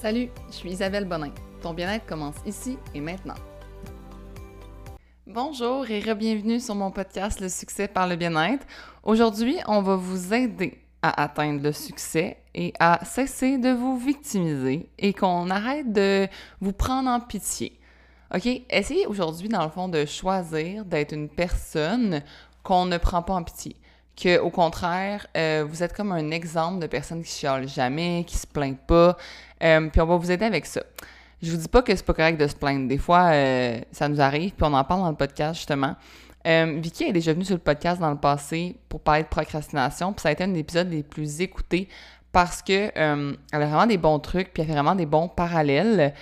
Salut, je suis Isabelle Bonin. Ton bien-être commence ici et maintenant. Bonjour et re-bienvenue sur mon podcast Le succès par le bien-être. Aujourd'hui, on va vous aider à atteindre le succès et à cesser de vous victimiser et qu'on arrête de vous prendre en pitié. OK? Essayez aujourd'hui, dans le fond, de choisir d'être une personne qu'on ne prend pas en pitié que au contraire, euh, vous êtes comme un exemple de personne qui chiale jamais, qui se plaint pas, euh, puis on va vous aider avec ça. Je vous dis pas que c'est pas correct de se plaindre. Des fois, euh, ça nous arrive, puis on en parle dans le podcast justement. Vicky est déjà venue sur le podcast dans le passé pour parler de procrastination, puis ça a été un des épisodes les plus écoutés parce que elle a vraiment des bons trucs, puis elle fait vraiment des bons parallèles.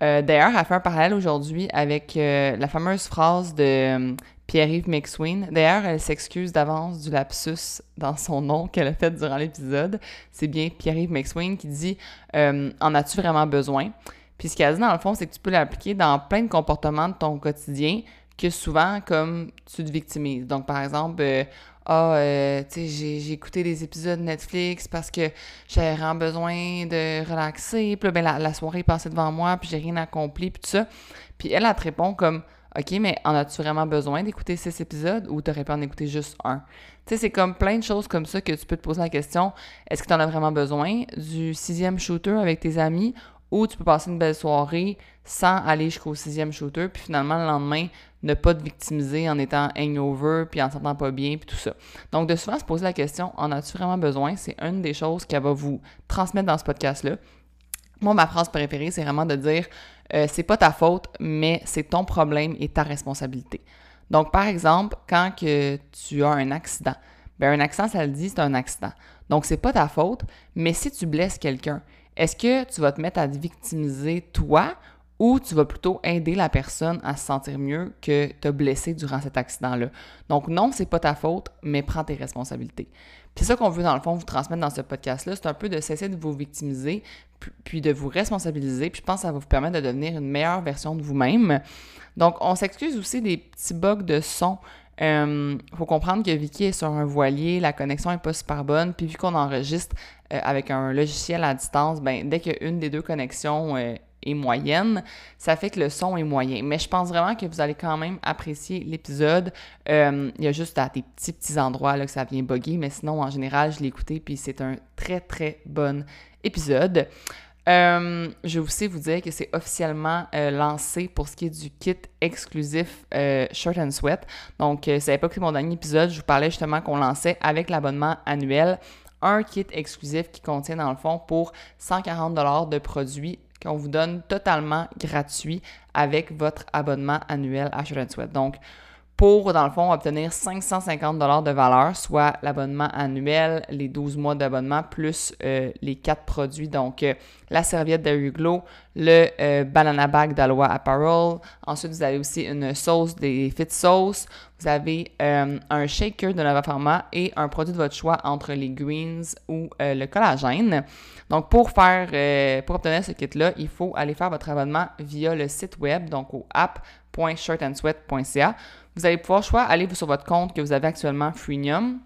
D'ailleurs, elle fait un parallèle aujourd'hui avec la fameuse phrase de Pierre-Yves McSween. D'ailleurs, elle s'excuse d'avance du lapsus dans son nom qu'elle a fait durant l'épisode. C'est bien Pierre-Yves McSween qui dit euh, En as-tu vraiment besoin Puis ce qu'elle dit dans le fond, c'est que tu peux l'appliquer dans plein de comportements de ton quotidien que souvent, comme tu te victimises. Donc, par exemple, euh, ah, euh, tu sais, j'ai écouté des épisodes Netflix parce que j'avais vraiment besoin de relaxer. Puis là, ben, la, soirée est passée devant moi, puis j'ai rien accompli, puis tout ça. Puis elle, elle te répond comme OK, mais en as-tu vraiment besoin d'écouter six épisodes ou t'aurais pu en écouter juste un? Tu sais, c'est comme plein de choses comme ça que tu peux te poser la question est-ce que tu en as vraiment besoin du sixième shooter avec tes amis ou tu peux passer une belle soirée sans aller jusqu'au sixième shooter puis finalement le lendemain ne pas te victimiser en étant hangover puis en se sentant pas bien puis tout ça? Donc de souvent se poser la question en as-tu vraiment besoin? C'est une des choses qu'elle va vous transmettre dans ce podcast-là. Moi, ma phrase préférée, c'est vraiment de dire euh, c'est pas ta faute, mais c'est ton problème et ta responsabilité. Donc, par exemple, quand que tu as un accident, ben un accident, ça le dit, c'est un accident. Donc, c'est pas ta faute, mais si tu blesses quelqu'un, est-ce que tu vas te mettre à te victimiser toi ou tu vas plutôt aider la personne à se sentir mieux que te blessé durant cet accident-là. Donc non, c'est pas ta faute, mais prends tes responsabilités. c'est ça qu'on veut dans le fond vous transmettre dans ce podcast-là, c'est un peu de cesser de vous victimiser, puis de vous responsabiliser, puis je pense que ça va vous permettre de devenir une meilleure version de vous-même. Donc on s'excuse aussi des petits bugs de son. Il euh, faut comprendre que Vicky est sur un voilier, la connexion est pas super bonne, puis vu qu'on enregistre euh, avec un logiciel à distance, ben dès qu'une des deux connexions euh, moyenne, ça fait que le son est moyen. Mais je pense vraiment que vous allez quand même apprécier l'épisode. il y a juste à des petits petits endroits là, que ça vient bugger, mais sinon en général je l'ai écouté puis c'est un très très bon épisode. Euh, je vais aussi vous dire que c'est officiellement euh, lancé pour ce qui est du kit exclusif euh, Shirt and Sweat. Donc, euh, ça pas que mon dernier épisode, je vous parlais justement qu'on lançait avec l'abonnement annuel un kit exclusif qui contient dans le fond pour 140 de produits qu'on vous donne totalement gratuit avec votre abonnement annuel à and Sweat. Donc, pour, dans le fond, obtenir 550 de valeur, soit l'abonnement annuel, les 12 mois d'abonnement, plus euh, les quatre produits, donc euh, la serviette de Glow, le euh, banana bag d'Aloha Apparel. Ensuite, vous avez aussi une sauce des Fit Sauce. Vous avez un shaker de Nova Pharma et un produit de votre choix entre les greens ou le collagène. Donc, pour faire, pour obtenir ce kit-là, il faut aller faire votre abonnement via le site web, donc au app.shirtandsweat.ca. Vous allez pouvoir soit aller sur votre compte que vous avez actuellement Freemium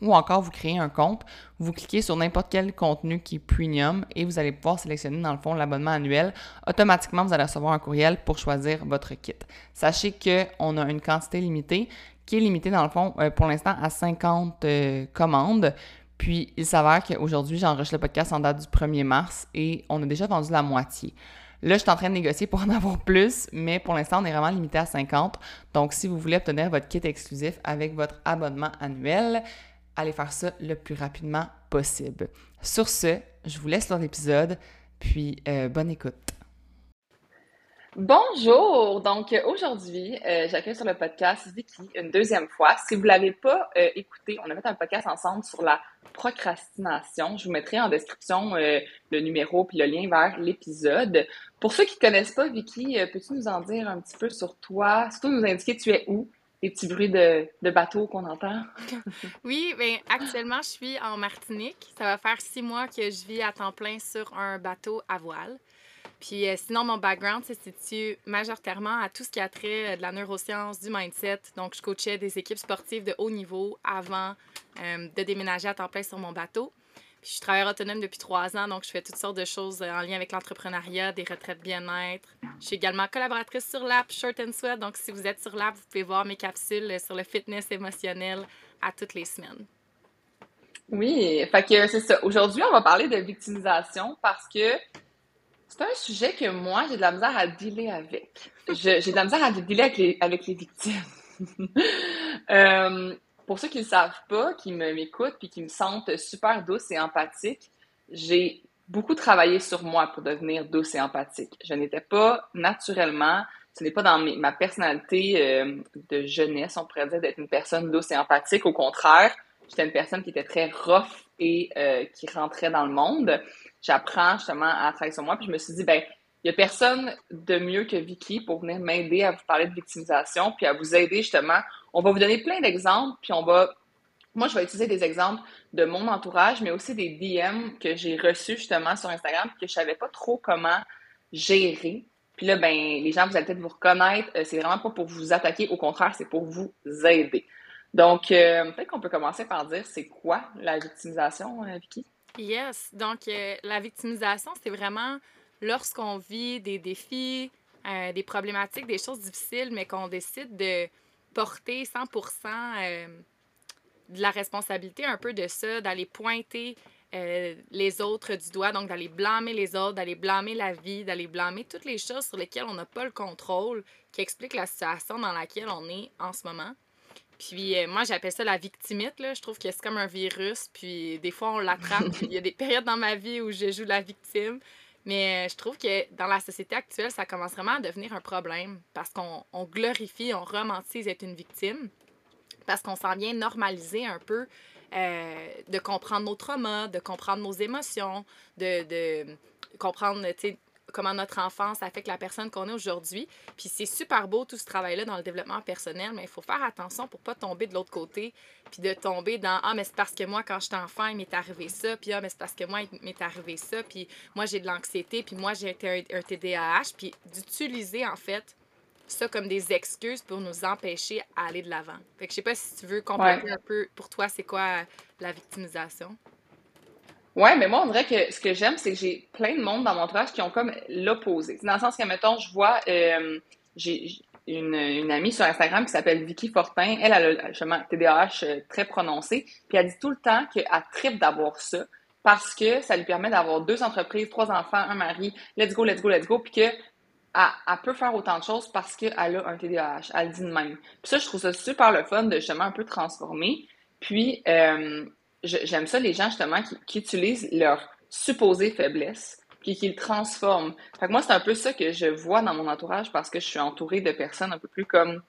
ou encore vous créez un compte, vous cliquez sur n'importe quel contenu qui est premium et vous allez pouvoir sélectionner dans le fond l'abonnement annuel. Automatiquement, vous allez recevoir un courriel pour choisir votre kit. Sachez qu'on a une quantité limitée qui est limitée dans le fond euh, pour l'instant à 50 euh, commandes. Puis il s'avère qu'aujourd'hui, j'enregistre le podcast en date du 1er mars et on a déjà vendu la moitié. Là, je suis en train de négocier pour en avoir plus, mais pour l'instant, on est vraiment limité à 50. Donc, si vous voulez obtenir votre kit exclusif avec votre abonnement annuel, allez faire ça le plus rapidement possible. Sur ce, je vous laisse dans l'épisode, puis euh, bonne écoute. Bonjour! Donc aujourd'hui, euh, j'accueille sur le podcast Vicky une deuxième fois. Si vous ne l'avez pas euh, écouté, on a fait un podcast ensemble sur la procrastination. Je vous mettrai en description euh, le numéro puis le lien vers l'épisode. Pour ceux qui ne connaissent pas Vicky, peux-tu nous en dire un petit peu sur toi? Surtout nous indiquer tu es où? Les petits bruits de, bateau qu'on entend. oui, bien, actuellement, je suis en Martinique. Ça va faire six mois que je vis à temps plein sur un bateau à voile. Puis euh, sinon, mon background se situe majoritairement à tout ce qui a trait euh, de la neuroscience, du mindset. Donc, je coachais des équipes sportives de haut niveau avant euh, de déménager à temps plein sur mon bateau. Puis je suis travailleur autonome depuis trois ans, donc je fais toutes sortes de choses en lien avec l'entrepreneuriat, des retraites bien-être. Je suis également collaboratrice sur l'app Short and Sweat, donc si vous êtes sur l'app, vous pouvez voir mes capsules sur le fitness émotionnel à toutes les semaines. Oui, fait que c'est ça. Aujourd'hui, on va parler de victimisation parce que c'est un sujet que moi, j'ai de la misère à dealer avec. J'ai de la misère à dealer avec les, victimes. euh, pour ceux qui ne le savent pas, qui m'écoutent puis qui me sentent super douce et empathique, j'ai beaucoup travaillé sur moi pour devenir douce et empathique. Je n'étais pas naturellement, ce n'est pas dans ma personnalité euh, de jeunesse, on pourrait dire, d'être une personne douce et empathique. Au contraire, j'étais une personne qui était très rough et euh, qui rentrait dans le monde. J'apprends justement à travailler sur moi, puis je me suis dit, ben, il n'y a personne de mieux que Vicky pour venir m'aider à vous parler de victimisation, puis à vous aider justement. On va vous donner plein d'exemples, puis on va. Moi, je vais utiliser des exemples de mon entourage, mais aussi des DM que j'ai reçus justement sur Instagram, que je savais pas trop comment gérer. Puis là, ben, les gens, vous allez peut-être vous reconnaître. Euh, c'est vraiment pas pour vous attaquer, au contraire, c'est pour vous aider. Donc, euh, peut-être qu'on peut commencer par dire c'est quoi la victimisation, euh, Vicky? Yes. Donc, la victimisation, c'est vraiment lorsqu'on vit des défis, euh, des problématiques, des choses difficiles, mais qu'on décide de porter 100% euh, de la responsabilité un peu de ça, d'aller pointer euh, les autres du doigt, donc d'aller blâmer les autres, d'aller blâmer la vie, d'aller blâmer toutes les choses sur lesquelles on n'a pas le contrôle, qui expliquent la situation dans laquelle on est en ce moment. Puis moi, j'appelle ça la victimite. Là. Je trouve que c'est comme un virus. Puis des fois, on l'attrape. Il y a des périodes dans ma vie où je joue la victime. Mais euh, je trouve que dans la société actuelle, ça commence vraiment à devenir un problème parce qu'on glorifie, on romantise être une victime, parce qu'on s'en vient normaliser un peu euh, de comprendre nos traumas, de comprendre nos émotions, de, de comprendre, comment notre enfance affecte la personne qu'on est aujourd'hui. Puis c'est super beau tout ce travail-là dans le développement personnel, mais il faut faire attention pour pas tomber de l'autre côté, puis de tomber dans ah mais c'est parce que moi quand j'étais enfant il m'est arrivé ça, puis ah mais c'est parce que moi il m'est arrivé ça, puis moi j'ai de l'anxiété, puis moi j'ai un, un TDAH, puis d'utiliser en fait ça comme des excuses pour nous empêcher à aller de l'avant. Fait que je sais pas si tu veux compléter un peu pour toi c'est quoi la victimisation? Ouais, mais moi, on dirait que ce que j'aime, c'est que j'ai plein de monde dans mon entourage qui ont comme l'opposé. Dans le sens que, mettons, je vois, euh, j'ai une, amie sur Instagram qui s'appelle Vicky Fortin. Elle, a justement TDAH euh, très prononcé. Puis elle dit tout le temps qu'elle tripe d'avoir ça parce que ça lui permet d'avoir deux entreprises, trois enfants, un mari, let's go, let's go, let's go, puis que elle, peut faire autant de choses parce qu'elle a un TDAH. Elle dit de même. Puis ça, je trouve ça super le fun de justement un peu transformer. Puis, euh, j'aime ça les gens justement qui, utilisent leur supposée faiblesse puis qui le transforment. Fait que moi, c'est un peu ça que je vois dans mon entourage parce que je suis entourée de personnes un peu plus comme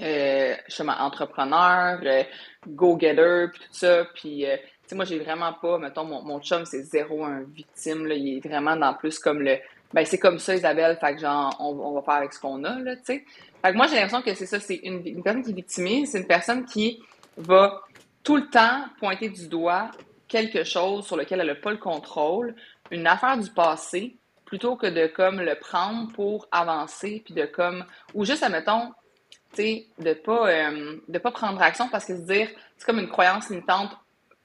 euh, justement entrepreneur, euh, go-getter, puis tout ça. Puis, euh, tu sais, moi, j'ai vraiment pas, mettons, mon, mon chum, c'est zéro un victime, là. Il est vraiment dans plus comme le, ben, c'est comme ça, Isabelle, fait que genre, on, on va faire avec ce qu'on a, là, tu sais. Fait que moi, j'ai l'impression que c'est ça, c'est une, une personne qui est victimise, c'est une personne qui va tout le temps pointer du doigt quelque chose sur lequel elle n'a pas le contrôle, une affaire du passé, plutôt que de comme le prendre pour avancer, puis de comme, ou juste, admettons, tu sais, de pas, euh, pas prendre action parce que se dire, c'est comme une croyance limitante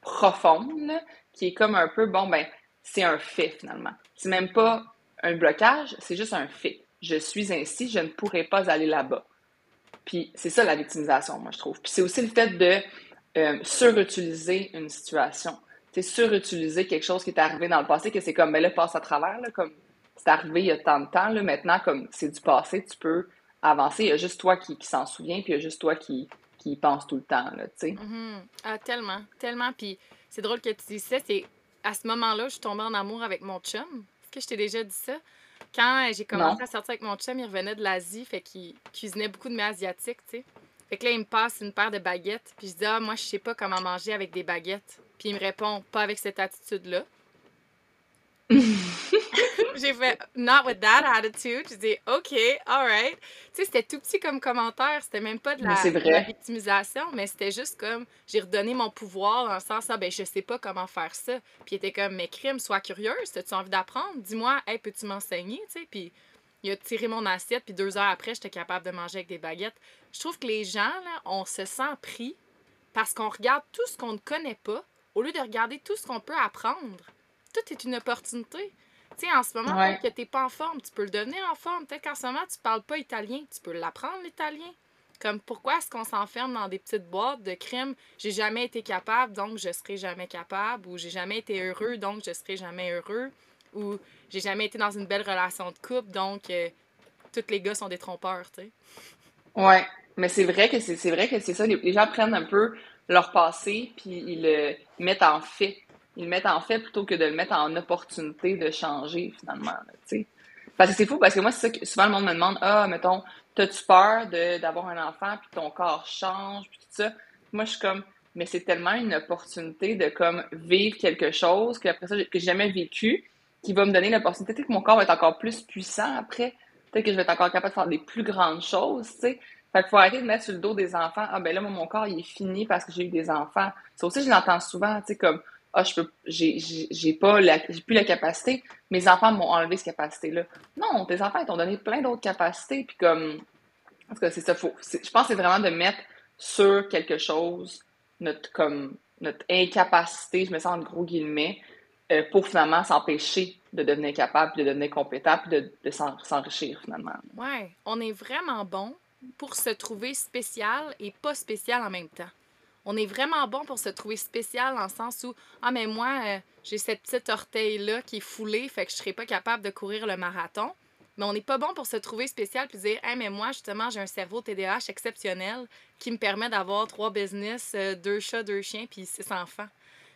profonde, qui est comme un peu, bon, ben, c'est un fait finalement. C'est même pas un blocage, c'est juste un fait. Je suis ainsi, je ne pourrais pas aller là-bas. Puis c'est ça la victimisation, moi, je trouve. Puis c'est aussi le fait de euh, surutiliser une situation. C'est surutiliser quelque chose qui est arrivé dans le passé, que c'est comme, mais ben là, passe à travers, là, comme c'est arrivé il y a tant de temps, là, maintenant, comme c'est du passé, tu peux avancer. Il y a juste toi qui, s'en souvient, puis il y a juste toi qui, qui y pense tout le temps, là, tu sais. Mm-hmm. Ah, tellement, tellement. Puis c'est drôle que tu dises ça, c'est à ce moment-là, je suis tombée en amour avec mon chum. Est-ce que je t'ai déjà dit ça? Quand j'ai commencé à sortir avec mon chum, il revenait de l'Asie, fait qu'il cuisinait beaucoup de mets asiatiques, tu sais. Fait que là, il me passe une paire de baguettes. Puis je dis, ah, moi, je sais pas comment manger avec des baguettes. Puis il me répond, pas avec cette attitude-là. j'ai fait not with that attitude. Je dis OK, alright. Tu sais, c'était tout petit comme commentaire. C'était même pas de la, victimisation, mais c'était juste comme j'ai redonné mon pouvoir dans le sens ah ben je sais pas comment faire ça. Puis il était comme mais crime, sois curieuse, as-tu envie d'apprendre? Dis-moi, hey, peux-tu m'enseigner? Tu sais, puis il a tiré mon assiette, puis deux heures après, j'étais capable de manger avec des baguettes. Je trouve que les gens, là, on se sent pris parce qu'on regarde tout ce qu'on ne connaît pas, au lieu de regarder tout ce qu'on peut apprendre, tout est une opportunité. Tu sais, en ce moment, ouais. que tu n'es pas en forme, tu peux le devenir en forme. Peut-être qu'en ce moment, tu parles pas italien, tu peux l'apprendre, l'italien. Comme pourquoi est-ce qu'on s'enferme dans des petites boîtes de crimes? J'ai jamais été capable, donc je serai jamais capable. Ou j'ai jamais été heureux, donc je serai jamais heureux. Ou j'ai jamais été dans une belle relation de couple, donc euh, tous les gars sont des trompeurs, tu sais. Ouais, mais c'est vrai que c'est vrai que c'est ça. Les, gens prennent un peu leur passé, puis ils le mettent en fait. Ils le mettent en fait plutôt que de le mettre en opportunité de changer, finalement, tu sais. Parce que c'est fou, parce que moi, c'est ça que souvent le monde me demande Ah, mettons, t'as-tu peur d'avoir un enfant, puis ton corps change, puis tout ça. Moi, je suis comme Mais c'est tellement une opportunité de comme vivre quelque chose qu'après ça, que j'ai jamais vécu, qui va me donner l'opportunité que mon corps va être encore plus puissant après. Peut-être que je vais être encore capable de faire des plus grandes choses, tu sais. Fait qu'il faut arrêter de mettre sur le dos des enfants. Ah, ben là, mon corps, il est fini parce que j'ai eu des enfants. Ça aussi, je l'entends souvent, tu sais, comme ah, je peux, j'ai, j'ai pas la, j'ai plus la capacité, mes enfants m'ont enlevé cette capacité-là. Non, tes enfants, ils t'ont donné plein d'autres capacités, puis comme, en tout cas, c'est ça, faut, je pense que c'est vraiment de mettre sur quelque chose notre, comme, notre incapacité, je me sens en gros guillemets, euh, pour finalement s'empêcher de devenir capable, de devenir compétent, puis de, de s'enrichir finalement. Ouais, on est vraiment bon pour se trouver spécial et pas spécial en même temps. On est vraiment bon pour se trouver spécial dans le sens où ah mais moi euh, j'ai cette petite orteil là qui est foulée fait que je serais pas capable de courir le marathon. Mais on n'est pas bon pour se trouver spécial puis dire hey, mais moi justement j'ai un cerveau TDAH exceptionnel qui me permet d'avoir trois business euh, deux chats deux chiens puis six enfants.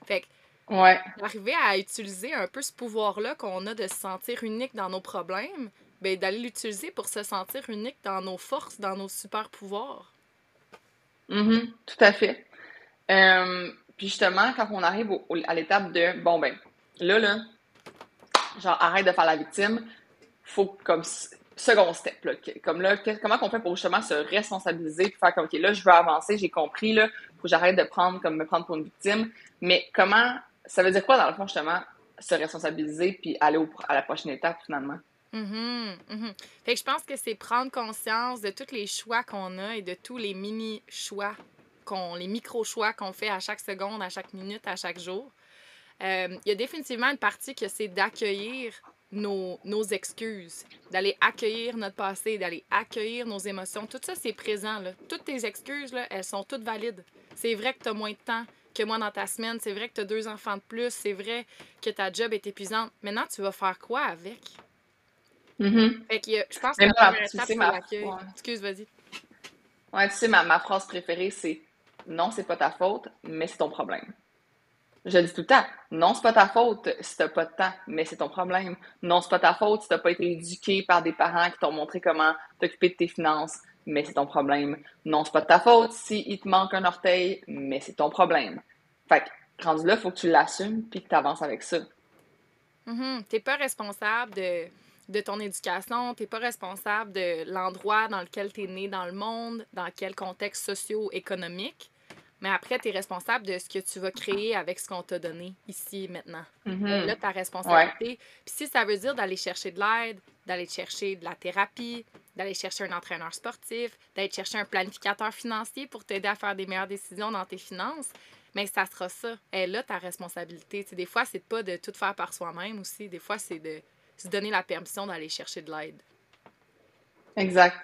Fait que ouais. arriver à utiliser un peu ce pouvoir là qu'on a de se sentir unique dans nos problèmes ben d'aller l'utiliser pour se sentir unique dans nos forces dans nos super pouvoirs mm tout à fait euh, puis justement, quand on arrive à l'étape de bon ben, là, là, genre arrête de faire la victime, faut comme second step, là, comme là, comment qu'on fait pour justement se responsabiliser puis faire comme ok, là, je veux avancer, j'ai compris, là, faut que j'arrête de prendre comme me prendre pour une victime. Mais comment ça veut dire quoi dans le fond justement se responsabiliser puis aller à la prochaine étape finalement? Mm Fait que je pense que c'est prendre conscience de tous les choix qu'on a et de tous les mini choix les micro-choix qu'on fait à chaque seconde, à chaque minute, à chaque jour. Euh, il y a définitivement une partie que c'est d'accueillir nos, nos, excuses, d'aller accueillir notre passé, d'aller accueillir nos émotions. Tout ça, c'est présent. Là. Toutes tes excuses, là, elles sont toutes valides. C'est vrai que tu as moins de temps que moi dans ta semaine. C'est vrai que tu as deux enfants de plus. C'est vrai que ta job est épuisante. Maintenant, tu vas faire quoi avec? Mm-hmm. Fait que, je pense que la première étape, c'est l'accueil. Excuse, vas-y. Ouais, tu sais, ma, ma phrase préférée, c'est non, c'est pas ta faute, mais c'est ton problème. Je dis tout le temps, non, c'est pas ta faute si t'as pas de temps, mais c'est ton problème. Non, c'est pas ta faute si t'as pas été éduqué par des parents qui t'ont montré comment t'occuper de tes finances, mais c'est ton problème. Non, c'est pas de ta faute si il te manque un orteil, mais c'est ton problème. Fait que, rendu là, faut que tu l'assumes puis que tu avances avec ça. Mm T'es pas responsable de, de ton éducation, t'es pas responsable de l'endroit dans lequel tu es né dans le monde, dans quel contexte socio-économique. Mais après, tu es responsable de ce que tu vas créer avec ce qu'on t'a donné ici maintenant. Mm-hmm. Là, ta responsabilité. Puis si ça veut dire d'aller chercher de l'aide, d'aller chercher de la thérapie, d'aller chercher un entraîneur sportif, d'aller chercher un planificateur financier pour t'aider à faire des meilleures décisions dans tes finances, mais ça sera ça. Et là, ta responsabilité. des fois, c'est pas de tout faire par soi-même aussi. Des fois, c'est de se donner la permission d'aller chercher de l'aide. Exact.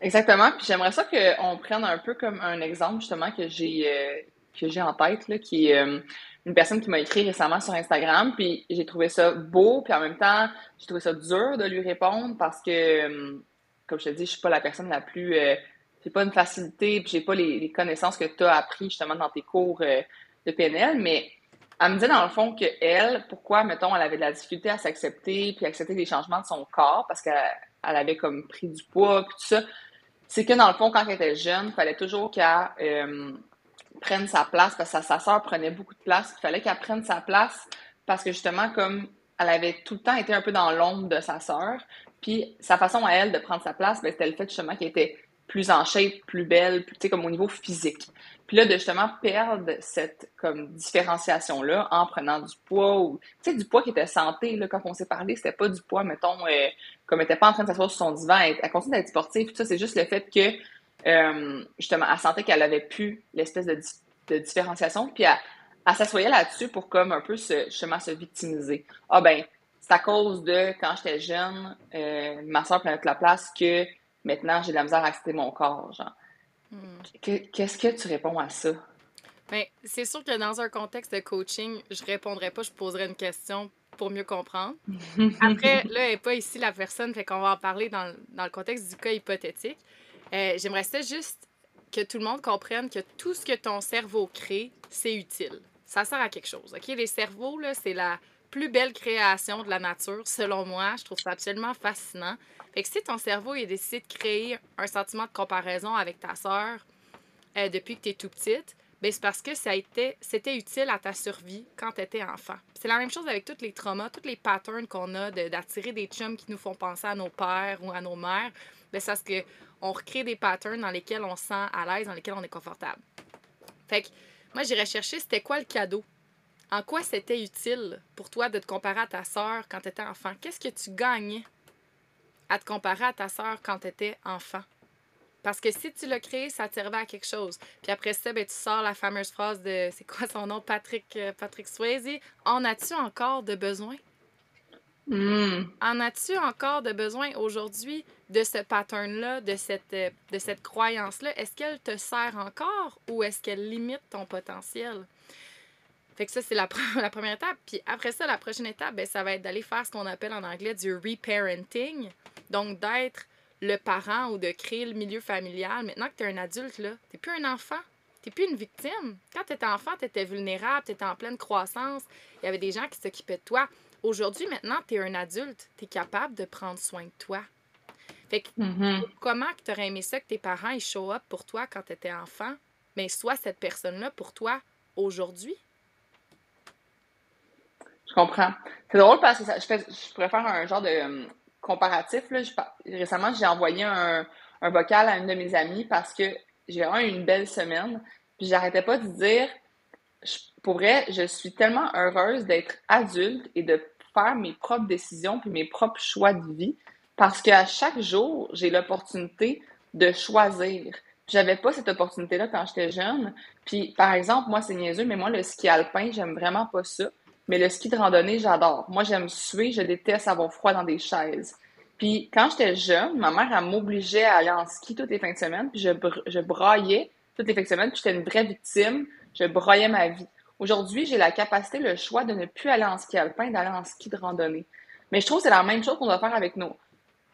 Exactement. Puis j'aimerais ça qu'on prenne un peu comme un exemple justement que j'ai euh, que j'ai en tête, là, qui est euh, une personne qui m'a écrit récemment sur Instagram. Puis j'ai trouvé ça beau, puis en même temps, j'ai trouvé ça dur de lui répondre parce que, euh, comme je te dis, je suis pas la personne la plus. j'ai pas une facilité, puis j'ai pas les, les, connaissances que tu as appris justement dans tes cours de PNL, mais elle me disait dans le fond que elle, pourquoi, mettons, elle avait de la difficulté à s'accepter, puis accepter des changements de son corps, parce qu'elle avait comme pris du poids, puis tout ça c'est que dans le fond, quand elle était jeune, il fallait toujours qu'elle euh, prenne sa place parce que sa, soeur prenait beaucoup de place. Il fallait qu'elle prenne sa place parce que justement, comme elle avait tout le temps été un peu dans l'ombre de sa sœur, puis sa façon à elle de prendre sa place, ben, c'était le fait justement qu'elle était plus en shape, plus belle, tu sais, comme au niveau physique. Puis là, de justement perdre cette différenciation-là en prenant du poids ou, tu sais, du poids qui était santé, là, quand on s'est parlé, c'était pas du poids, mettons, euh, comme elle était pas en train de s'asseoir sur son divan, elle, elle continue d'être sportive, tout ça, c'est juste le fait que, euh, justement, elle sentait qu'elle avait plus l'espèce de, de, différenciation, puis elle, elle s'assoyait là-dessus pour comme un peu se, justement se victimiser. Ah ben, c'est à cause de quand j'étais jeune, euh, ma soeur prenait toute la place que maintenant j'ai de la misère à accepter mon corps, genre. Hmm. Qu'est-ce que tu réponds à ça? Ben, c'est sûr que dans un contexte de coaching, je répondrais pas, je poserais une question pour mieux comprendre. Après, là, elle n'est pas ici la personne, fait qu'on va en parler dans, dans, le contexte du cas hypothétique. Euh, J'aimerais juste que tout le monde comprenne que tout ce que ton cerveau crée, c'est utile. Ça sert à quelque chose. OK? Les cerveaux, là, c'est la plus belle création de la nature, selon moi. Je trouve ça absolument fascinant. Fait que si ton cerveau il décide de créer un sentiment de comparaison avec ta sœur euh, depuis que tu es tout petite, c'est parce que ça c'était utile à ta survie quand tu étais enfant. C'est la même chose avec tous les traumas, tous les patterns qu'on a d'attirer des chums qui nous font penser à nos pères ou à nos mères. Ben c'est parce qu'on recrée des patterns dans lesquels on se sent à l'aise, dans lesquels on est confortable. Fait que moi, j'irais chercher c'était quoi le cadeau? En quoi c'était utile pour toi de te comparer à ta sœur quand tu étais enfant? Qu'est-ce que tu gagnais à te comparer à ta sœur quand tu étais enfant? Parce que si tu l'as créé, ça servait à quelque chose. Puis après ça, ben, tu sors la fameuse phrase de, c'est quoi son nom, Patrick, euh, Patrick Swayze, en as-tu encore de besoin? Hmm. En as-tu encore de besoin aujourd'hui de ce pattern-là, de cette, euh, de cette croyance-là? Est-ce qu'elle te sert encore ou est-ce qu'elle limite ton potentiel? Fait que ça, c'est la, la, première étape. Puis après ça, la prochaine étape, ben, ça va être d'aller faire ce qu'on appelle en anglais du reparenting. Donc, d'être le parent ou de créer le milieu familial. Maintenant que tu es un adulte, là, tu plus un enfant. Tu plus une victime. Quand tu étais enfant, tu étais vulnérable, tu étais en pleine croissance. Il y avait des gens qui s'occupaient de toi. Aujourd'hui, maintenant, tu es un adulte. Tu es capable de prendre soin de toi. Fait que, mm-hmm. comment tu aurais aimé ça que tes parents ils show up pour toi quand tu étais enfant, mais soit cette personne-là pour toi aujourd'hui? Je comprends. C'est drôle parce que je, je pourrais faire un genre de comparatif, récemment, j'ai envoyé un, vocal à une de mes amies parce que j'ai eu une belle semaine. Puis j'arrêtais pas de dire, pour vrai, je suis tellement heureuse d'être adulte et de faire mes propres décisions puis mes propres choix de vie parce qu'à chaque jour, j'ai l'opportunité de choisir. J'avais pas cette opportunité-là quand j'étais jeune. Puis, par exemple, moi, c'est niaiseux, mais moi, le ski alpin, j'aime vraiment pas ça. Mais le ski de randonnée, j'adore. Moi, j'aime suer, je déteste avoir froid dans des chaises. Puis quand j'étais jeune, ma mère, elle m'obligeait à aller en ski toutes les fins de semaine, puis je, je braillais toutes les fins de semaine, puis j'étais une vraie victime, je broyais ma vie. Aujourd'hui, j'ai la capacité, le choix de ne plus aller en ski alpin, d'aller en ski de randonnée. Mais je trouve que c'est la même chose qu'on doit faire avec nos,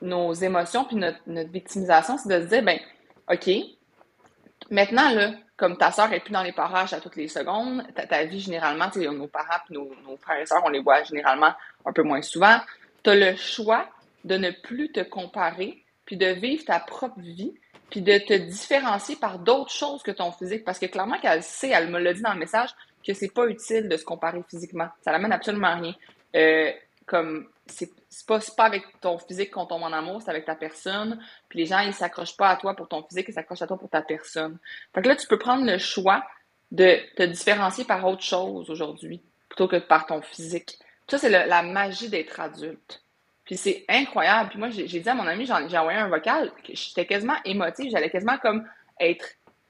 nos émotions puis notre, victimisation, c'est de se dire, ben, OK, maintenant, là, comme ta soeur est plus dans les parages à toutes les secondes, ta, vie, généralement, nos parents et nos, frères et sœurs, on les voit généralement un peu moins souvent. Tu as le choix de ne plus te comparer, puis de vivre ta propre vie, puis de te différencier par d'autres choses que ton physique. Parce que clairement qu'elle sait, elle me l'a dit dans le message, que c'est pas utile de se comparer physiquement. Ça n'amène absolument rien. Euh, comme c'est pas, pas avec ton physique qu'on tombe en amour, c'est avec ta personne. Puis les gens, ils s'accrochent pas à toi pour ton physique, ils s'accrochent à toi pour ta personne. Fait que là, tu peux prendre le choix de te différencier par autre chose aujourd'hui, plutôt que par ton physique. ça, c'est la magie d'être adulte. Puis c'est incroyable. Puis moi, j'ai dit à mon ami, j'ai envoyé un vocal, j'étais quasiment émotive, j'allais quasiment comme être,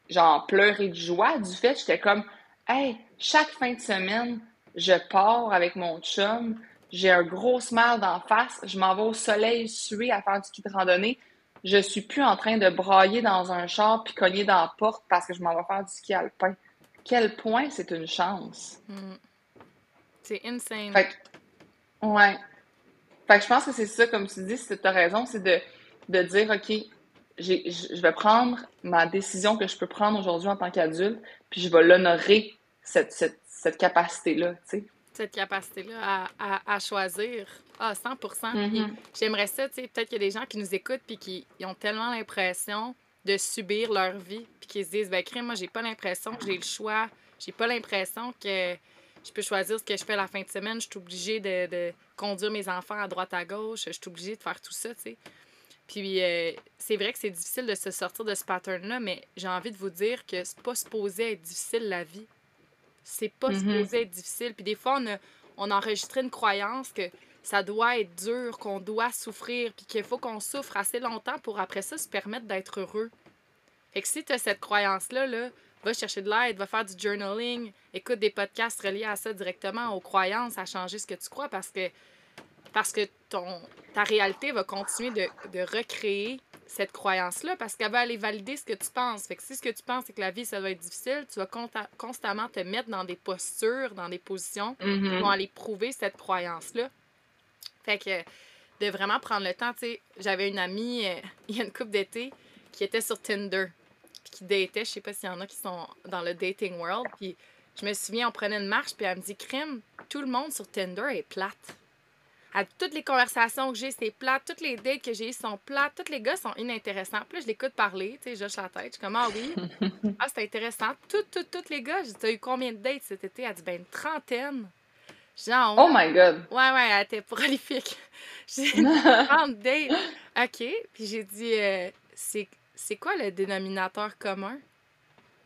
genre, pleurer de joie du fait, j'étais comme, hey, chaque fin de semaine, je pars avec mon chum, j'ai un gros smile d'en face, je m'en vais au soleil suer à faire du ski de randonnée. Je suis plus en train de brailler dans un char puis cogner dans la porte parce que je m'en vais faire du ski alpin. Quel point c'est une chance. Hmm. C'est insane. Fait ouais. Fait que je pense que c'est ça, comme tu dis, tu as raison, c'est de, de dire, OK, je vais prendre ma décision que je peux prendre aujourd'hui en tant qu'adulte, puis je vais l'honorer, cette, cette, cette capacité-là, tu sais cette capacité-là à, choisir. Ah, 100 mm-hmm. J'aimerais ça, tu sais, peut-être qu'il y a des gens qui nous écoutent puis qui ont tellement l'impression de subir leur vie puis qui se disent, ben, crème, moi, j'ai pas l'impression que j'ai le choix. J'ai pas l'impression que je peux choisir ce que je fais la fin de semaine. Je suis obligée de, conduire mes enfants à droite à gauche. Je suis obligée de faire tout ça, tu sais. Puis euh, c'est vrai que c'est difficile de se sortir de ce pattern-là, mais j'ai envie de vous dire que c'est pas supposé être difficile la vie. C'est pas mm-hmm. supposé être difficile. Puis des fois, on a, on enregistré une croyance que ça doit être dur, qu'on doit souffrir, puis qu'il faut qu'on souffre assez longtemps pour après ça se permettre d'être heureux. Fait que si tu as cette croyance-là, là, va chercher de l'aide, va faire du journaling, écoute des podcasts reliés à ça directement, aux croyances, à changer ce que tu crois parce que, parce que ton, ta réalité va continuer de, de recréer cette croyance-là parce qu'elle va aller valider ce que tu penses. Fait que si ce que tu penses, c'est que la vie, ça va être difficile, tu vas constamment te mettre dans des postures, dans des positions qui Mhm. vont aller prouver cette croyance-là. Fait que de vraiment prendre le temps, tu sais, j'avais une amie, euh, il y a une couple d'été, qui était sur Tinder, qui datait, je sais pas s'il y en a qui sont dans le dating world, puis je me souviens, on prenait une marche, puis elle me dit, crime, tout le monde sur Tinder est plate. À toutes les conversations que j'ai, c'est plate. Toutes les dates que j'ai eues sont plates. Tous les gars sont inintéressants. Puis là, je l'écoute parler, tu sais, je hoche la tête. Je suis comme, ah oui. Ah, c'est intéressant. Toutes, toutes, toutes les gars, j'ai eu combien de dates cet été? Elle dit, ben, une trentaine. Genre, Oh my god. Ouais, ouais, elle était prolifique. J'ai dit, 30 dates. OK. Puis j'ai dit, euh, c'est c'est quoi le dénominateur commun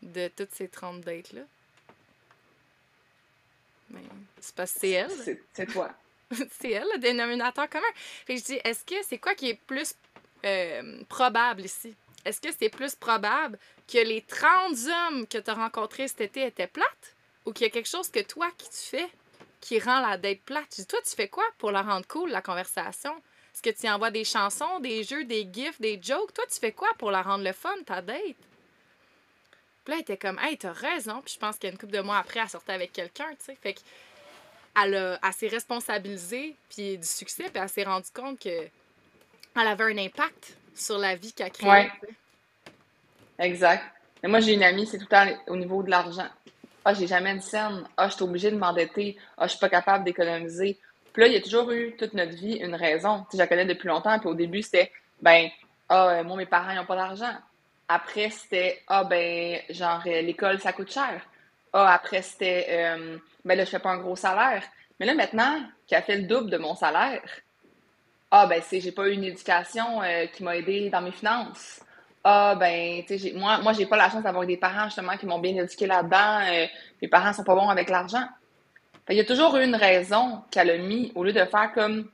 de toutes ces 30 dates-là? Ben, c'est parce que c'est elle. C'est toi. c'est elle, le dénominateur commun. Fait que je dis, est-ce que c'est quoi qui est plus euh, probable ici? Est-ce que c'est plus probable que les 30 hommes que tu as rencontrés cet été étaient plates? Ou qu'il y a quelque chose que toi qui tu fais qui rend la date plate? Je dis, toi, tu fais quoi pour la rendre cool, la conversation? Est-ce que tu y envoies des chansons, des jeux, des gifs, des jokes? Toi, tu fais quoi pour la rendre le fun, ta date? Puis là, elle était comme, hey, t'as raison. Puis je pense qu'il y a une couple de mois après, elle sortait avec quelqu'un, tu sais. Fait que elle, a- elle s'est responsabilisée, puis du succès, puis elle s'est rendue compte que elle avait un impact sur la vie qu'elle créait. Ouais. Exact. Mais moi, j'ai une amie, c'est tout le temps au niveau de l'argent. Ah, j'ai jamais une scène. Ah, je suis obligée de m'endetter. Ah, je suis pas capable d'économiser. Puis là, il y a toujours eu toute notre vie une raison. Tu sais, je la connais depuis longtemps. Puis au début, c'était, ben, ah, euh, moi, mes parents, ils ont pas d'argent. Après, c'était, ah, ben, genre, euh, l'école, ça coûte cher. Ah, après, c'était, euh, ben là, je fais pas un gros salaire. Mais là, maintenant, qui a fait le double de mon salaire, ah, ben, c'est, j'ai pas eu une éducation qui m'a aidé dans mes finances. Ah, ben, tu sais, moi, moi, j'ai pas la chance d'avoir des parents, justement, qui m'ont bien éduqué là-dedans. Mes parents sont pas bons avec l'argent. Il y a toujours une raison qu'elle a mis, au lieu de faire comme,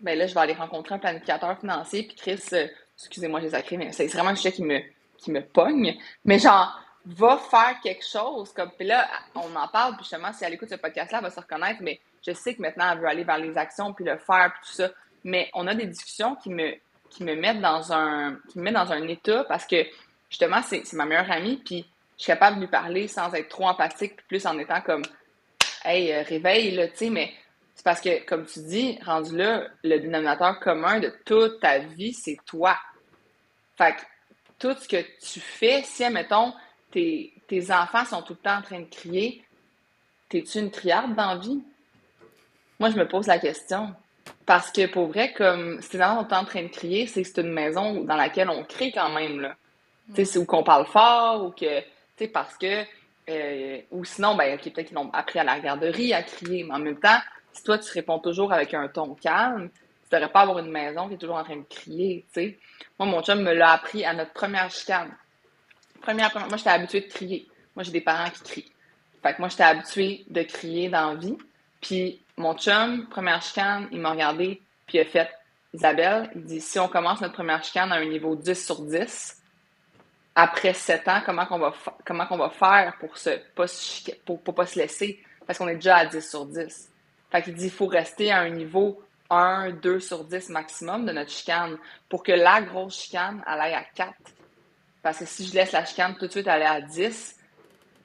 ben là, je vais aller rencontrer un planificateur financier, puis Chris, euh, excusez-moi, j'ai sacré, mais c'est vraiment un sujet qui me, qui me pogne. Mais genre, va faire quelque chose, comme, puis là, on en parle, puis justement, si elle écoute ce podcast-là, elle va se reconnaître, mais je sais que maintenant, elle veut aller vers les actions, puis le faire, puis tout ça. Mais on a des discussions qui me, qui me mettent dans un, qui me mettent dans un état, parce que, justement, c'est ma meilleure amie, puis je suis capable de lui parler sans être trop empathique, puis plus en étant comme, hey, euh, réveille, là, tu sais, mais c'est parce que, comme tu dis, rendu là, le dénominateur commun de toute ta vie, c'est toi. Fait que tout ce que tu fais, si, admettons, tes, tes enfants sont tout le temps en train de crier, t'es-tu une criarde dans la vie? Moi, je me pose la question. Parce que, pour vrai, comme si tes enfants sont en train de crier, c'est que c'est une maison dans laquelle on crie quand même, là. Tu sais, c'est où qu'on parle fort, ou que, tu sais, parce que, euh, ou sinon, ben, ok, peut-être qu'ils l'ont appris à la garderie à crier, mais en même temps, si toi, tu réponds toujours avec un ton calme, tu devrais pas avoir une maison qui est toujours en train de crier, tu sais. Moi, mon chum me l'a appris à notre première chicane. Première, première- moi, j'étais habituée de crier. Moi, j'ai des parents qui crient. Fait que moi, j'étais habituée de crier dans la vie. Puis, mon chum, première chicane, il m'a regardé, puis il a fait Isabelle, il dit si on commence notre première chicane à un niveau 10 sur 10, après 7 ans, comment qu'on va, comment qu'on va faire pour se pas pour, pour pas se laisser? Parce qu'on est déjà à 10 sur 10. Fait qu'il dit il faut rester à un niveau 1, 2 sur 10 maximum de notre chicane pour que la grosse chicane, elle aille à 4. Parce que si je laisse la chicane tout de suite aller à 10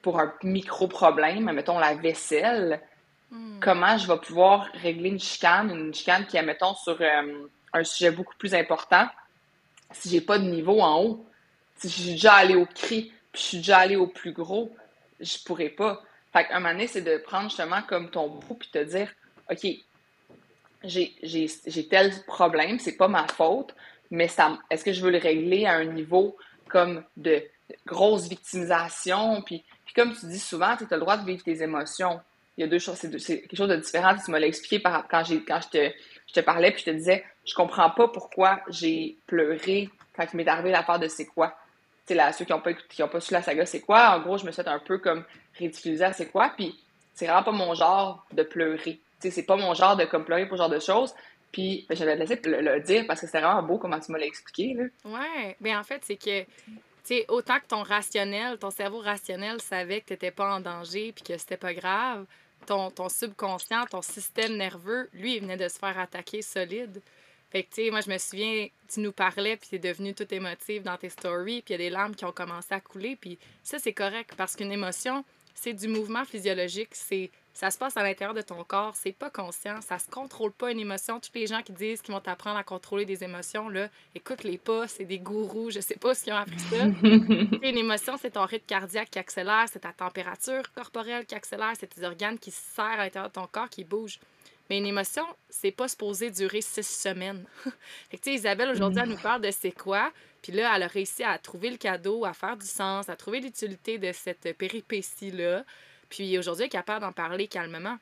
pour un micro-problème, mettons la vaisselle, Hmm. comment je vais pouvoir régler une chicane, une chicane qui est, mettons, sur euh, un sujet beaucoup plus important, si j'ai pas de niveau en haut. Si je suis déjà allé au cri, puis je suis déjà allé au plus gros, je pourrais pas. Fait qu'un moment donné, c'est de prendre justement comme ton bout, puis te dire, OK, j'ai tel problème, c'est pas ma faute, mais est-ce que je veux le régler à un niveau comme de, grosse victimisation? Puis, puis comme tu dis souvent, tu as le droit de vivre tes émotions. Il y a deux choses, c'est quelque chose de différent. Tu me l'as expliqué par, quand, quand je, te, je te parlais, puis je te disais, je comprends pas pourquoi j'ai pleuré quand il m'est arrivé l'affaire de c'est quoi. Là, ceux qui n'ont pas, ont pas su la saga, c'est quoi? En gros, je me suis un peu comme ridiculiser à c'est quoi, puis c'est vraiment pas mon genre de pleurer. Tu sais, c'est pas mon genre de comme pleurer pour ce genre de choses. Puis ben, je le, dire parce que c'était vraiment beau comment tu me l'as expliqué. Là. Ouais, ben en fait, c'est que, tu autant que ton rationnel, ton cerveau rationnel savait que tu n'étais pas en danger puis que c'était pas grave, ton, ton subconscient, ton système nerveux, lui, il venait de se faire attaquer solide. Fait que, tu sais, moi, je me souviens, tu nous parlais, puis tu es devenue toute émotive dans tes stories, puis il y a des larmes qui ont commencé à couler, puis ça, c'est correct, parce qu'une émotion, c'est du mouvement physiologique, c'est ça se passe à l'intérieur de ton corps, c'est pas conscient, ça se contrôle pas une émotion. Tous les gens qui disent qu'ils vont t'apprendre à contrôler des émotions, là, écoute-les pas, c'est des gourous, je sais pas ce qu'ils ont appris ça. une émotion, c'est ton rythme cardiaque qui accélère, c'est ta température corporelle qui accélère, c'est tes organes qui se serrent à l'intérieur de ton corps qui bougent. Mais une émotion, c'est pas supposé durer six semaines. fait que, Isabelle, aujourd'hui, elle nous parle de c'est quoi. Puis là, elle a réussi à trouver le cadeau, à faire du sens, à trouver l'utilité de cette péripétie-là. Puis aujourd'hui, elle est capable d'en parler calmement.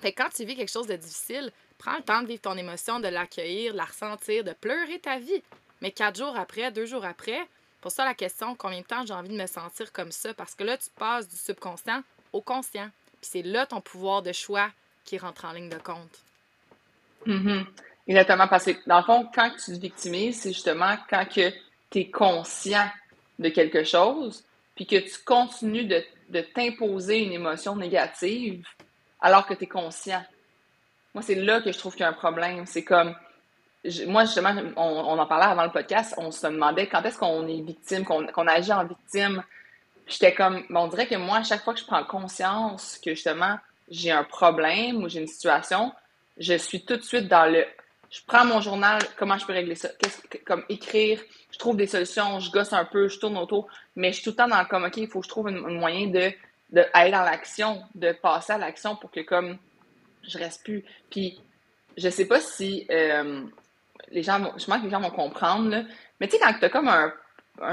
Fait que quand tu vis quelque chose de difficile, prends le temps de vivre ton émotion, de l'accueillir, de la ressentir, de pleurer ta vie. Mais quatre jours après, deux jours après, pour ça la question, combien de temps j'ai envie de me sentir comme ça? Parce que là, tu passes du subconscient au conscient. Puis c'est là ton pouvoir de choix qui rentre en ligne de compte. Mm-hmm. Exactement, parce que dans le fond, quand tu te victimises, c'est justement quand tu es conscient de quelque chose, puis que tu continues de, t'imposer une émotion négative alors que tu es conscient. Moi, c'est là que je trouve qu'il y a un problème. C'est comme, moi, justement, on, en parlait avant le podcast, on se demandait quand est-ce qu'on est victime, qu'on agit en victime. J'étais comme, on dirait que moi, à chaque fois que je prends conscience que justement, j'ai un problème ou j'ai une situation, je suis tout de suite dans le je prends mon journal, comment je peux régler ça? comme écrire, je trouve des solutions, je gosse un peu, je tourne autour, mais je suis tout le temps dans le comme, OK, il faut que je trouve un, moyen de, de aller dans l'action, de passer à l'action pour que comme je reste plus. Puis je sais pas si euh, les gens vont, je pense que les gens vont comprendre, là, mais tu sais, quand tu as comme un,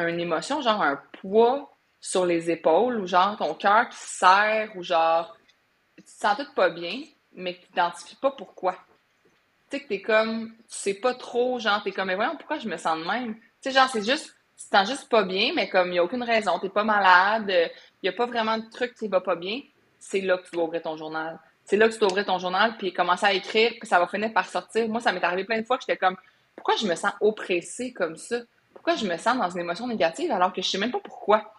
une émotion, genre un poids sur les épaules, ou genre ton cœur qui serre, ou genre te sens tout pas bien, mais tu n'identifies pas pourquoi tu sais, que t'es comme, tu sais pas trop, genre, t'es comme, mais voyons, pourquoi je me sens de même? Tu sais, genre, c'est juste, tu te sens juste pas bien, mais comme, il n'y a aucune raison, t'es pas malade, il n'y a pas vraiment de truc qui va pas bien, c'est là que tu dois ouvrir ton journal. C'est là que tu dois ouvrir ton journal, puis commencer à écrire, puis ça va finir par sortir. Moi, ça m'est arrivé plein de fois que j'étais comme, pourquoi je me sens oppressée comme ça? Pourquoi je me sens dans une émotion négative alors que je sais même pas pourquoi?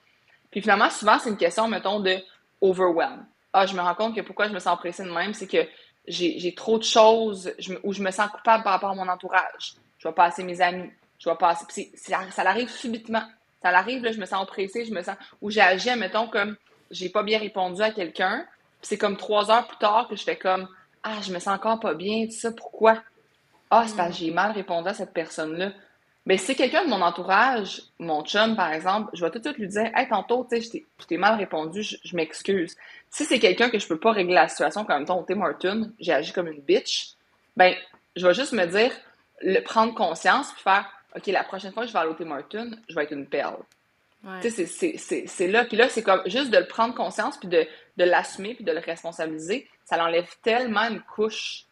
Puis finalement, souvent, c'est une question, mettons, de overwhelm. Ah, je me rends compte que pourquoi je me sens oppressée de même, c'est que j'ai trop de choses où je me sens coupable par rapport à mon entourage. Je vais passer mes amis. Je vais passer. ça, ça arrive subitement. Ça arrive, là, je me sens oppressée, je me sens. Où j'ai agi, mettons, comme j'ai pas bien répondu à quelqu'un. c'est comme trois heures plus tard que je fais comme Ah, je me sens encore pas bien, tout ça, pourquoi? Ah, c'est parce que j'ai mal répondu à cette personne-là. Mais si c'est quelqu'un de mon entourage, mon chum, par exemple, je vais tout de suite lui dire Hey, tantôt, tu sais, je t'ai mal répondu, je, m'excuse. Si c'est quelqu'un que je peux pas régler la situation comme ton Tim Martin, j'ai agi comme une bitch, ben, je vais juste me dire, le, prendre conscience, puis faire OK, la prochaine fois que je vais aller au Tim Martin, je vais être une perle. Tu sais, c'est là. Puis là, c'est comme juste de le prendre conscience, puis de, de l'assumer, puis de le responsabiliser. Ça l'enlève tellement une couche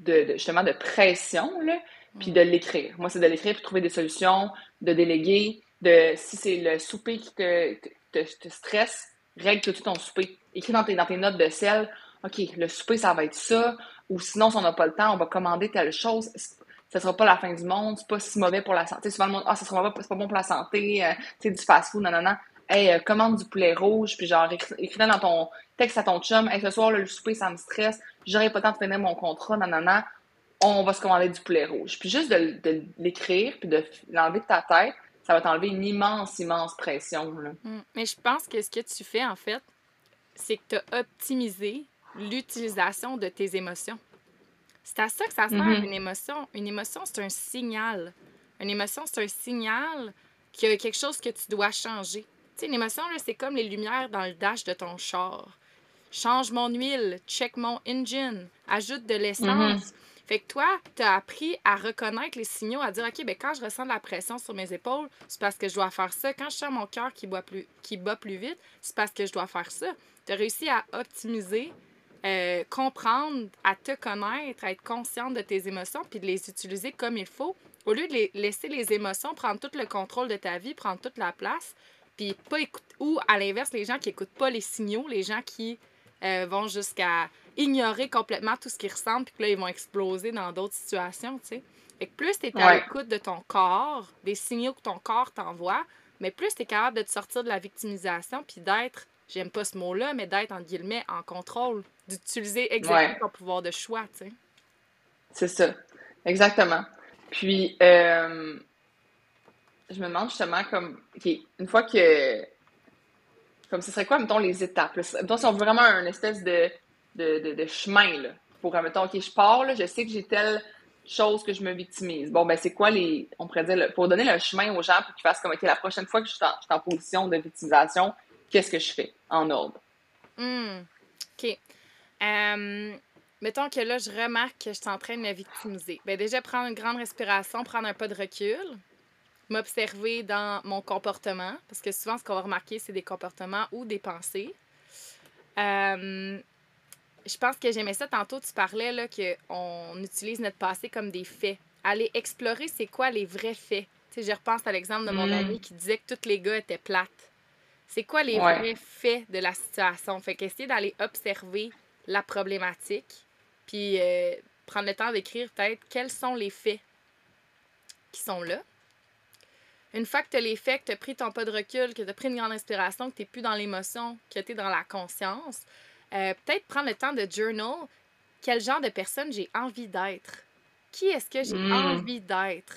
de, de, justement de pression, là, puis de l'écrire. Moi, c'est de l'écrire puis trouver des solutions, de déléguer, de si c'est le souper qui te, te, stresse, règle tout ton souper. Écris dans tes, dans tes notes de sel, OK, le souper, ça va être ça, ou sinon, si on n'a pas le temps, on va commander telle chose. Ça sera pas la fin du monde, c'est pas si mauvais pour la santé. Souvent, le monde, ah, ça sera pas, c'est pas bon pour la santé, euh, tu du fast-food, non, non, non. Hey, euh, commande du poulet rouge, puis genre, écris, dans ton texte à ton chum, hey, ce soir, le souper, ça me stresse, j'aurai pas le temps de finir mon contrat, non, non, non on va se commander du poulet rouge. Puis juste de, l'écrire, puis de l'enlever de ta tête, ça va t'enlever une immense, immense pression. Mm. Mais je pense que ce que tu fais, en fait, c'est que tu as optimisé l'utilisation de tes émotions. C'est à ça que ça sert, mm-hmm. une émotion. Une émotion, c'est un signal. Une émotion, c'est un signal qu'il y a quelque chose que tu dois changer. Tu sais, une émotion, c'est comme les lumières dans le dash de ton char. Change mon huile, check mon engine, ajoute de l'essence. Mm-hmm. Fait que toi, tu as appris à reconnaître les signaux, à dire, OK, ben quand je ressens de la pression sur mes épaules, c'est parce que je dois faire ça. Quand je sens mon cœur qui, bat plus vite, c'est parce que je dois faire ça. Tu as réussi à optimiser, euh, comprendre, à te connaître, à être consciente de tes émotions, puis de les utiliser comme il faut. Au lieu de laisser les émotions prendre tout le contrôle de ta vie, prendre toute la place, puis pas écouter, ou à l'inverse, les gens qui n'écoutent pas les signaux, les gens qui euh, vont jusqu'à ignorer complètement tout ce qu'ils ressentent, puis que là, ils vont exploser dans d'autres situations, tu sais. Fait que plus tu es à l'écoute de ton corps, des signaux que ton corps t'envoie, mais plus tu es capable de te sortir de la victimisation puis d'être, j'aime pas ce mot-là, mais d'être, en guillemets, en contrôle, d'utiliser exactement ton pouvoir de choix, tu sais. C'est ça. Exactement. Puis, euh, je me demande justement, comme, une fois que. Comme ce serait quoi, mettons, les étapes? Mettons, si on veut vraiment un espèce de, de, de, chemin, là, pour, mettons, OK, je pars, là, je sais que j'ai telle chose que je me victimise. Bon, ben, c'est quoi les. On pourrait dire, pour donner le chemin aux gens pour qu'ils fassent comme, OK, la prochaine fois que je suis en, position de victimisation, qu'est-ce que je fais en ordre? Hmm. OK. Euh, mettons que là, je remarque que je suis en train de me victimiser. Ben, déjà, prendre une grande respiration, prendre un pas de recul, m'observer dans mon comportement, parce que souvent, ce qu'on va remarquer, c'est des comportements ou des pensées. Euh, je pense que j'aimais ça tantôt, tu parlais là, qu'on utilise notre passé comme des faits. Aller explorer, c'est quoi les vrais faits? Tu sais, je repense à l'exemple de mon mm. ami qui disait que tous les gars étaient plates. C'est quoi les vrais faits de la situation? Fait qu'essayer d'aller observer la problématique, puis euh, prendre le temps d'écrire peut-être quels sont les faits qui sont là. Une fois que tu as les faits, que tu as pris ton pas de recul, que tu as pris une grande inspiration, que tu n'es plus dans l'émotion, que tu es dans la conscience, euh, peut-être prendre le temps de journal quel genre de personne j'ai envie d'être. Qui est-ce que j'ai hmm. envie d'être?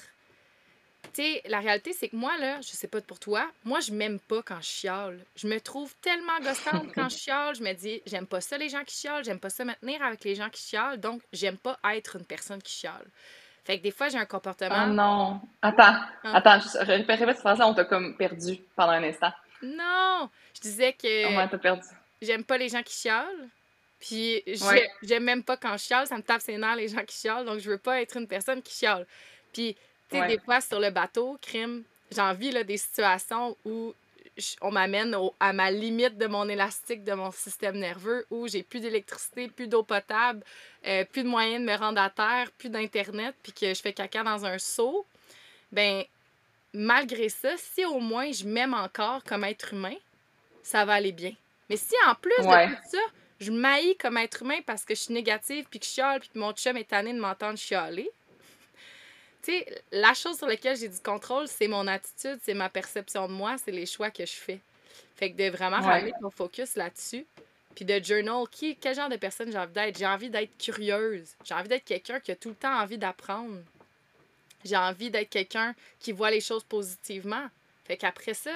Tu sais, la réalité, c'est que moi, là, je sais pas pour toi, moi, je m'aime pas quand je chiale. Je me trouve tellement gossante quand je chiale. Je me dis, j'aime pas ça, les gens qui chialent. J'aime pas ça me tenir avec les gens qui chialent. Donc, j'aime pas être une personne qui chiale. Fait que des fois, j'ai un comportement. Ah non. Attends, ah. attends, je répète cette phrase-là, on t'a comme perdu pendant un instant. Non! Je disais que. Ouais, t'as perdu. J'aime pas les gens qui chialent. Puis j'aime même pas quand je chiale, ça me tape ses nerfs les gens qui chialent, donc je veux pas être une personne qui chiale. Puis tu sais, des fois, sur le bateau, crime, j'ai envie là, des situations où on m'amène à ma limite de mon élastique de mon système nerveux, où j'ai plus d'électricité, plus d'eau potable, euh, plus de moyens de me rendre à terre, plus d'Internet, puis que je fais caca dans un seau. Ben, malgré ça, si au moins je m'aime encore comme être humain, ça va aller bien. Mais si en plus de tout ça, je m'haïs comme être humain parce que je suis négative, puis que je chiale, puis que mon chum est tanné de m'entendre chialer, tu sais, la chose sur laquelle j'ai du contrôle, c'est mon attitude, c'est ma perception de moi, c'est les choix que je fais. Fait que de vraiment ramener mon focus là-dessus. Puis de journal, qui, quel genre de personne j'ai envie d'être? J'ai envie d'être curieuse. J'ai envie d'être quelqu'un qui a tout le temps envie d'apprendre. J'ai envie d'être quelqu'un qui voit les choses positivement. Fait qu'après ça,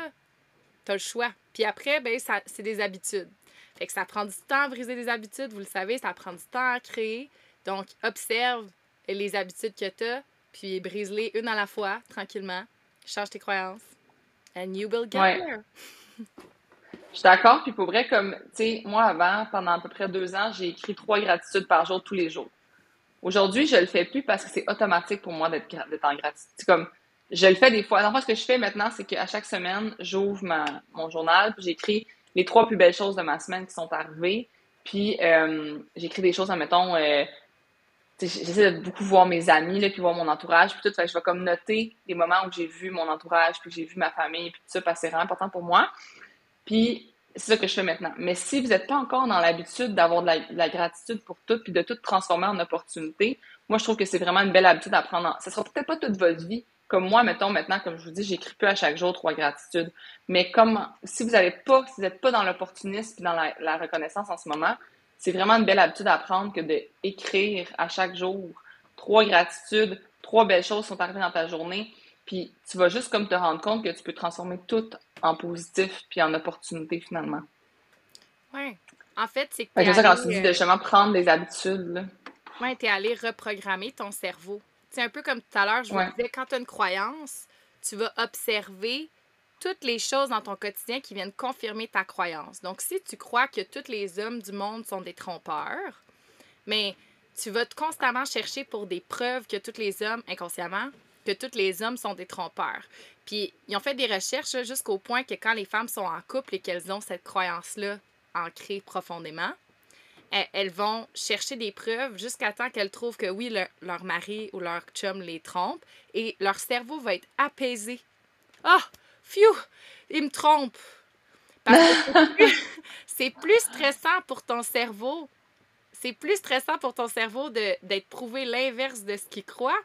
t'as le choix. Puis après, ben, ça, c'est des habitudes. Fait que ça prend du temps à briser des habitudes, vous le savez, ça prend du temps à créer. Donc, observe les habitudes que tu as, puis brise-les une à la fois, tranquillement. Change tes croyances. And you will get there. Je suis d'accord. Puis pour vrai, comme, tu sais, moi, avant, pendant à peu près deux ans, j'ai écrit trois gratitudes par jour, tous les jours. Aujourd'hui, je le fais plus parce que c'est automatique pour moi d'être en gratitude. C'est comme, je le fais des fois. Fait, ce que je fais maintenant, c'est qu'à chaque semaine, j'ouvre mon journal, puis j'écris les trois plus belles choses de ma semaine qui sont arrivées. Puis euh, j'écris des choses, admettons, euh, j'essaie de beaucoup voir mes amis, là, puis voir mon entourage, puis tout. Fait que je vais comme noter les moments où j'ai vu mon entourage, puis j'ai vu ma famille, puis tout ça, parce que c'est vraiment important pour moi. Puis c'est ça que je fais maintenant. Mais si vous n'êtes pas encore dans l'habitude d'avoir de, la, gratitude pour tout, puis de tout transformer en opportunité, moi, je trouve que c'est vraiment une belle habitude à prendre. Ça sera peut-être pas toute votre vie. Comme moi, mettons, maintenant, comme je vous dis, j'écris plus à chaque jour trois gratitudes. Mais comme si vous n'avez pas, si vous n'êtes pas dans l'opportunisme et dans la reconnaissance en ce moment, c'est vraiment une belle habitude à prendre que d'écrire à chaque jour trois gratitudes, trois belles choses sont arrivées dans ta journée. Puis tu vas juste comme te rendre compte que tu peux transformer tout en positif puis en opportunité finalement. Oui. En fait, c'est que. C'est ça quand tu dis de euh, justement prendre des habitudes. Oui, tu es allé reprogrammer ton cerveau. C'est un peu comme tout à l'heure, je vous disais, quand tu as une croyance, tu vas observer toutes les choses dans ton quotidien qui viennent confirmer ta croyance. Donc, si tu crois que tous les hommes du monde sont des trompeurs, mais tu vas constamment chercher pour des preuves que tous les hommes, inconsciemment, que tous les hommes sont des trompeurs. Puis, ils ont fait des recherches jusqu'au point que quand les femmes sont en couple et qu'elles ont cette croyance-là ancrée profondément, e-, elles vont chercher des preuves jusqu'à temps qu'elles trouvent que oui, leur mari ou leur chum les trompe et leur cerveau va être apaisé. Ah! Phew, il me trompe. c'est plus stressant pour ton cerveau. C'est plus stressant pour ton cerveau d'être prouvé l'inverse de ce qu'il croit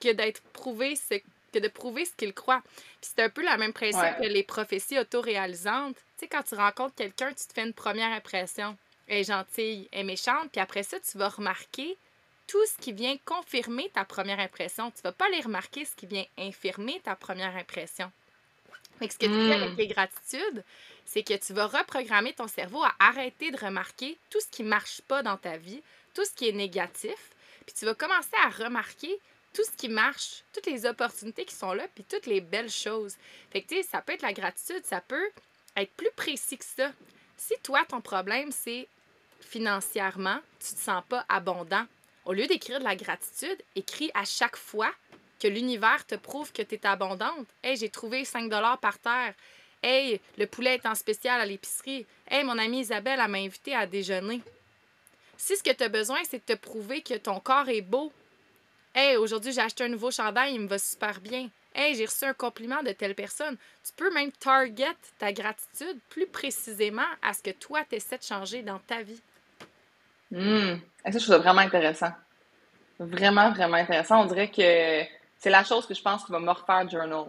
que d'être prouvé ce que de prouver ce qu'il croit. Puis c'est un peu le même principe que les prophéties autoréalisantes. Tu sais, quand tu rencontres quelqu'un, tu te fais une première impression. Elle est gentille, elle est méchante, puis après ça, tu vas remarquer tout ce qui vient confirmer ta première impression. Tu vas pas aller remarquer ce qui vient infirmer ta première impression. Mais ce que tu fais avec hmm. les gratitudes, c'est que tu vas reprogrammer ton cerveau à arrêter de remarquer tout ce qui marche pas dans ta vie, tout ce qui est négatif, puis tu vas commencer à remarquer tout ce qui marche, toutes les opportunités qui sont là, puis toutes les belles choses. Fait que, tu sais, ça peut être la gratitude, ça peut être plus précis que ça. Si toi, ton problème, c'est financièrement, tu te sens pas abondant, au lieu d'écrire de la gratitude, écris à chaque fois que l'univers te prouve que tu es abondante. Hey, j'ai trouvé 5 dollars par terre. Hey, le poulet est en spécial à l'épicerie. Hey, mon amie Isabelle, m'a invité à déjeuner. Si ce que tu as besoin, c'est de te prouver que ton corps est beau. Hey, aujourd'hui, j'ai acheté un nouveau chandail, il me va super bien. Hey, j'ai reçu un compliment de telle personne. Tu peux même target ta gratitude plus précisément à ce que toi, tu essaies de changer dans ta vie. Hum, ça, je trouve ça vraiment intéressant. Vraiment, vraiment intéressant. On dirait que c'est la chose que je pense qui va me refaire journal.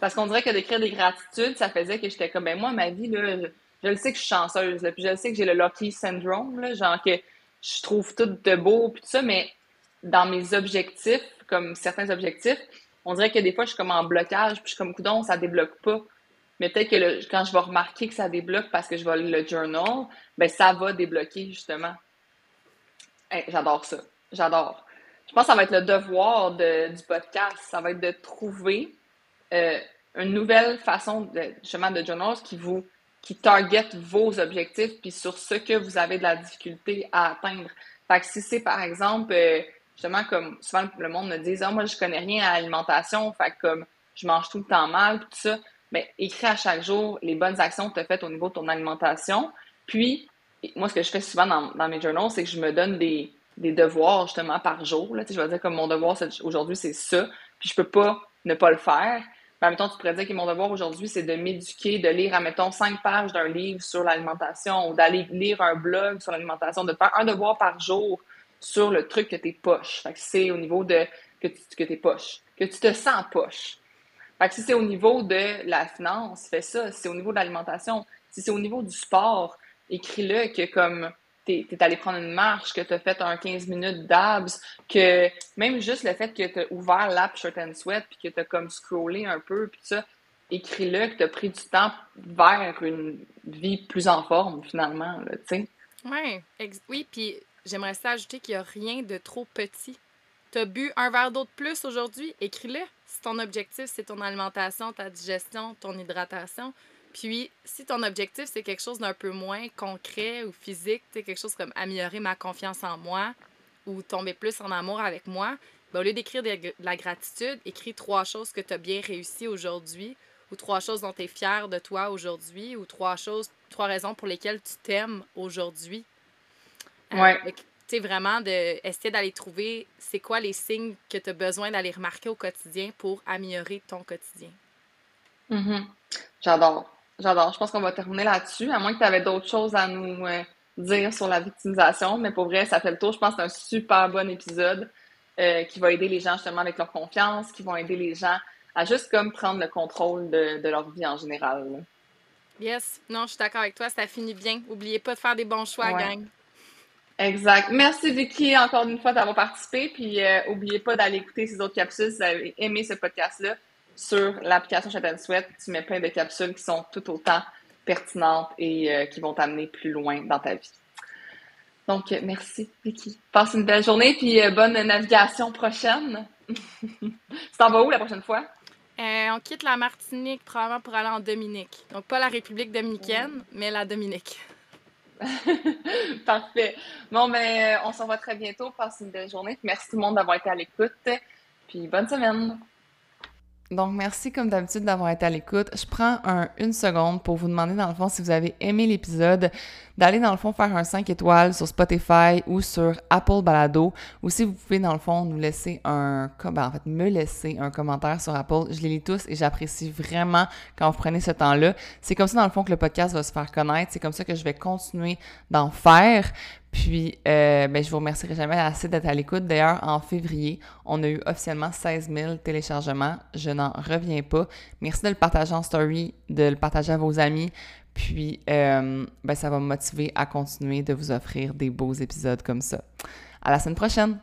Parce qu'on dirait que d'écrire des gratitudes, ça faisait que j'étais comme, ben moi, ma vie, là, je, le sais que je suis chanceuse, puis je le sais que j'ai le lucky syndrome, là, genre que je trouve tout de beau, puis tout ça, mais dans mes objectifs, comme certains objectifs, on dirait que des fois, je suis comme en blocage, puis je suis comme, coudon, ça débloque pas. Mais peut-être que quand je vais remarquer que ça débloque parce que je vais le journal, ben ça va débloquer, justement. j'adore ça. J'adore. Je pense que ça va être le devoir du podcast. Ça va être de trouver euh, une nouvelle façon de, justement de journals qui vous qui target vos objectifs puis sur ce que vous avez de la difficulté à atteindre. Fait que si c'est par exemple euh, justement comme souvent le monde me dit ah moi je connais rien à l'alimentation, fait que comme je mange tout le temps mal tout ça, mais ben, écris à chaque jour les bonnes actions que tu as faites au niveau de ton alimentation. Puis moi ce que je fais souvent dans, dans mes journals, c'est que je me donne des des devoirs justement par jour. Là. je vais dire comme mon devoir aujourd'hui, c'est ça, puis je peux pas ne pas le faire. Mais temps, tu pourrais dire que mon devoir aujourd'hui, c'est de m'éduquer, de lire, admettons, cinq pages d'un livre sur l'alimentation ou d'aller lire un blog sur l'alimentation, de faire un devoir par jour sur le truc que t'es poche. Fait que c'est au niveau de que tu que t'es poche, que tu te sens poche. Fait que si c'est au niveau de la finance, fais ça. Si c'est au niveau de l'alimentation, si c'est au niveau du sport, écris-le que comme t'es es allé prendre une marche, que tu as fait un 15 minutes d'abs, que même juste le fait que tu as ouvert l'app Shirt and Sweat, puis que tu as comme scrollé un peu, puis ça, écris-le, que tu as pris du temps vers une vie plus en forme, finalement, tu sais. Ouais, oui, puis j'aimerais ça ajouter qu'il n'y a rien de trop petit. Tu as bu un verre d'eau de plus aujourd'hui, écris-le. Si ton objectif, c'est ton alimentation, ta digestion, ton hydratation, puis, si ton objectif, c'est quelque chose d'un peu moins concret ou physique, quelque chose comme améliorer ma confiance en moi ou tomber plus en amour avec moi, ben, au lieu d'écrire de la gratitude, écris trois choses que tu as bien réussi aujourd'hui ou trois choses dont tu es fier de toi aujourd'hui ou trois choses, trois raisons pour lesquelles tu t'aimes aujourd'hui. Euh, ouais. tu sais, vraiment, de, essayer d'aller trouver c'est quoi les signes que tu as besoin d'aller remarquer au quotidien pour améliorer ton quotidien. Mm-hmm. J'adore. J'adore. Je pense qu'on va terminer là-dessus, à moins que tu avais d'autres choses à nous euh, dire sur la victimisation. Mais pour vrai, ça fait le tour. Je pense que c'est un super bon épisode euh, qui va aider les gens justement avec leur confiance, qui vont aider les gens à juste comme prendre le contrôle de, leur vie en général. Yes. Non, je suis d'accord avec toi. Ça finit bien. Oubliez pas de faire des bons choix, gang. Exact. Merci Vicky encore une fois d'avoir participé. Puis euh, oubliez pas d'aller écouter ces autres capsules si vous avez aimé ce podcast-là sur l'application Chat Sweat, tu mets plein de capsules qui sont tout autant pertinentes et euh, qui vont t'amener plus loin dans ta vie. Donc, euh, merci, Vicky. Passe une belle journée, puis euh, bonne navigation prochaine. tu t'en vas où la prochaine fois? on quitte la Martinique probablement pour aller en Dominique. Donc, pas la République dominicaine, mais la Dominique. Parfait. Bon, ben, on se revoit très bientôt. Passe une belle journée. Merci tout le monde d'avoir été à l'écoute. Puis, bonne semaine. Donc, merci comme d'habitude d'avoir été à l'écoute. Je prends un, une seconde pour vous demander, dans le fond, si vous avez aimé l'épisode, d'aller, dans le fond, faire un 5 étoiles sur Spotify ou sur Apple Balado, ou si vous pouvez, dans le fond, nous laisser un... Ben, en fait, me laisser un commentaire sur Apple. Je les lis tous et j'apprécie vraiment quand vous prenez ce temps-là. C'est comme ça, dans le fond, que le podcast va se faire connaître. C'est comme ça que je vais continuer d'en faire. Puis, euh, ben, je vous remercierai jamais assez d'être à l'écoute. D'ailleurs, en février, on a eu officiellement 16 000 téléchargements. Je n'en reviens pas. Merci de le partager en story, de le partager à vos amis. Puis, euh, ben, ça va me motiver à continuer de vous offrir des beaux épisodes comme ça. À la semaine prochaine!